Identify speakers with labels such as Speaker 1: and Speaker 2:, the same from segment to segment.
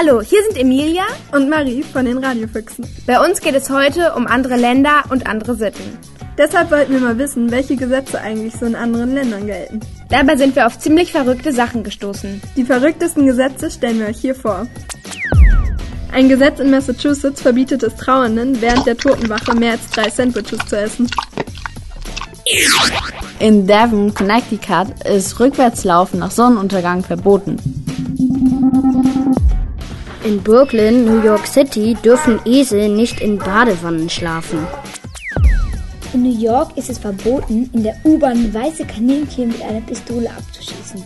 Speaker 1: Hallo, hier sind Emilia
Speaker 2: und Marie von den Radiofüchsen.
Speaker 1: Bei uns geht es heute um andere Länder und andere Sitten.
Speaker 2: Deshalb wollten wir mal wissen, welche Gesetze eigentlich so in anderen Ländern gelten.
Speaker 1: Dabei sind wir auf ziemlich verrückte Sachen gestoßen.
Speaker 2: Die verrücktesten Gesetze stellen wir euch hier vor. Ein Gesetz in Massachusetts verbietet es Trauernden, während der Totenwache mehr als drei Sandwiches zu essen.
Speaker 3: In Devon, Connecticut ist Rückwärtslaufen nach Sonnenuntergang verboten.
Speaker 4: In Brooklyn, New York City dürfen Esel nicht in Badewannen schlafen.
Speaker 5: In New York ist es verboten, in der U-Bahn weiße Kaninchen mit einer Pistole abzuschießen.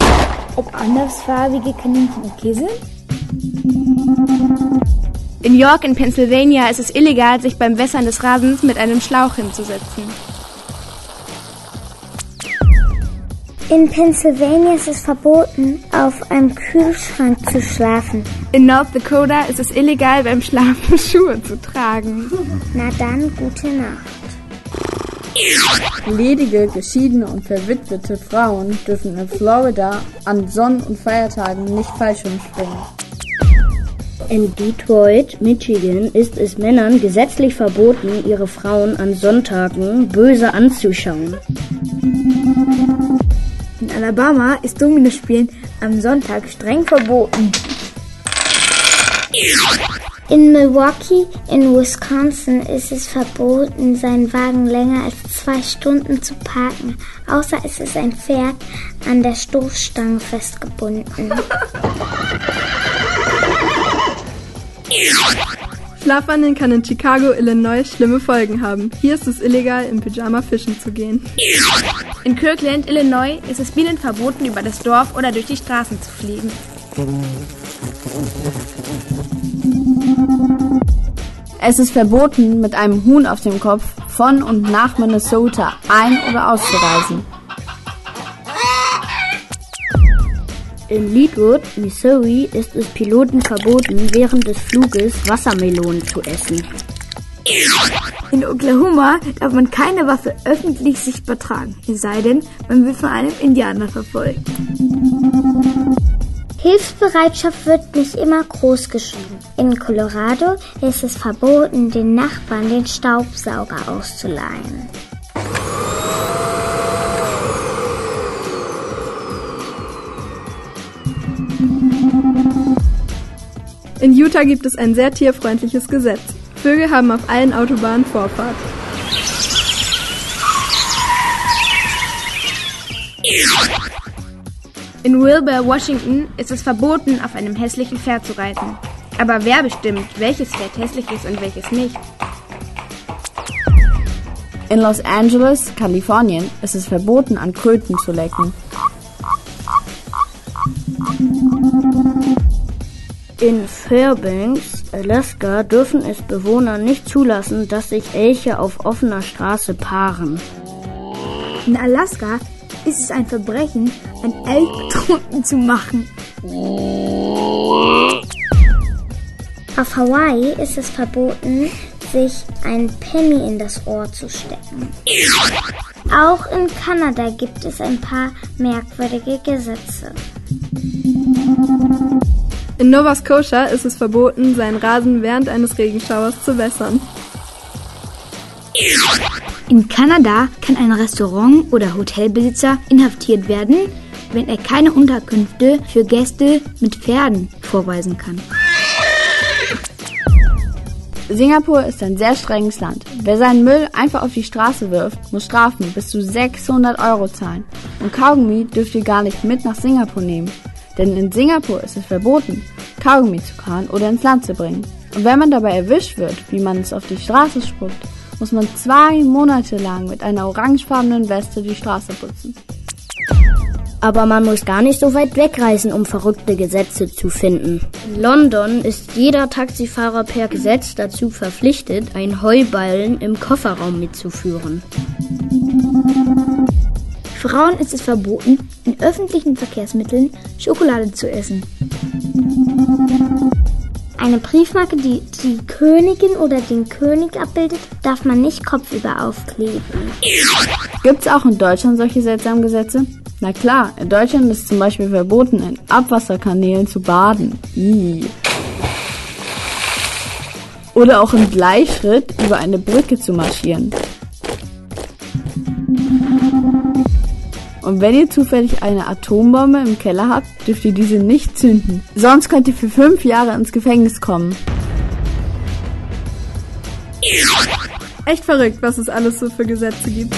Speaker 5: Ob andersfarbige Kaninchen okay sind?
Speaker 1: In York in Pennsylvania ist es illegal, sich beim Wässern des Rasens mit einem Schlauch hinzusetzen.
Speaker 6: In Pennsylvania ist es verboten, auf einem Kühlschrank zu schlafen.
Speaker 1: In North Dakota ist es illegal, beim Schlafen Schuhe zu tragen.
Speaker 6: Na dann, gute Nacht.
Speaker 3: Ledige, geschiedene und verwitwete Frauen dürfen in Florida an Sonn- und Feiertagen nicht Fallschirm springen.
Speaker 4: In Detroit, Michigan ist es Männern gesetzlich verboten, ihre Frauen an Sonntagen böse anzuschauen.
Speaker 5: In Alabama ist Dominospielen am Sonntag streng verboten.
Speaker 6: In Milwaukee in Wisconsin ist es verboten, seinen Wagen länger als zwei Stunden zu parken, außer es ist ein Pferd an der Stoßstange festgebunden.
Speaker 2: Schlafwandeln kann in Chicago, Illinois schlimme Folgen haben. Hier ist es illegal, im Pyjama fischen zu gehen.
Speaker 1: In Kirkland, Illinois ist es Bienen verboten, über das Dorf oder durch die Straßen zu fliegen.
Speaker 3: Es ist verboten, mit einem Huhn auf dem Kopf von und nach Minnesota ein- oder auszureisen.
Speaker 4: In Leadwood, Missouri ist es Piloten verboten, während des Fluges Wassermelonen zu essen.
Speaker 5: In Oklahoma darf man keine Waffe öffentlich sichtbar tragen, es sei denn, man wird von einem Indianer verfolgt.
Speaker 6: Hilfsbereitschaft wird nicht immer groß geschrieben. In Colorado ist es verboten, den Nachbarn den Staubsauger auszuleihen.
Speaker 2: In Utah gibt es ein sehr tierfreundliches Gesetz. Vögel haben auf allen Autobahnen Vorfahrt.
Speaker 1: In Wilbur, Washington ist es verboten, auf einem hässlichen Pferd zu reiten. Aber wer bestimmt, welches Pferd hässlich ist und welches nicht?
Speaker 3: In Los Angeles, Kalifornien, ist es verboten, an Kröten zu lecken.
Speaker 4: In Fairbanks, Alaska dürfen es Bewohner nicht zulassen, dass sich Elche auf offener Straße paaren.
Speaker 5: In Alaska ist es ein Verbrechen, ein Elch betrunken zu machen.
Speaker 6: Auf Hawaii ist es verboten, sich ein Penny in das Ohr zu stecken. Auch in Kanada gibt es ein paar merkwürdige Gesetze.
Speaker 2: In Nova Scotia ist es verboten, seinen Rasen während eines Regenschauers zu wässern.
Speaker 5: In Kanada kann ein Restaurant- oder Hotelbesitzer inhaftiert werden, wenn er keine Unterkünfte für Gäste mit Pferden vorweisen kann.
Speaker 3: Singapur ist ein sehr strenges Land. Wer seinen Müll einfach auf die Straße wirft, muss Strafen bis zu 600 Euro zahlen. Und Kaugummi dürft ihr gar nicht mit nach Singapur nehmen. Denn in Singapur ist es verboten, Kaugummi zu kauen oder ins Land zu bringen. Und wenn man dabei erwischt wird, wie man es auf die Straße spuckt, muss man zwei Monate lang mit einer orangefarbenen Weste die Straße putzen.
Speaker 4: Aber man muss gar nicht so weit wegreisen, um verrückte Gesetze zu finden. In London ist jeder Taxifahrer per Gesetz dazu verpflichtet, einen Heuballen im Kofferraum mitzuführen.
Speaker 5: Frauen ist es verboten, in öffentlichen Verkehrsmitteln Schokolade zu essen.
Speaker 6: Eine Briefmarke, die die Königin oder den König abbildet, darf man nicht kopfüber aufkleben.
Speaker 3: Gibt's auch in Deutschland solche seltsamen Gesetze? Na klar, in Deutschland ist zum Beispiel verboten, in Abwasserkanälen zu baden. Ih. Oder auch im Gleichschritt über eine Brücke zu marschieren. Und wenn ihr zufällig eine Atombombe im Keller habt, dürft ihr diese nicht zünden. Sonst könnt ihr für fünf Jahre ins Gefängnis kommen.
Speaker 2: Echt verrückt, was es alles so für Gesetze gibt.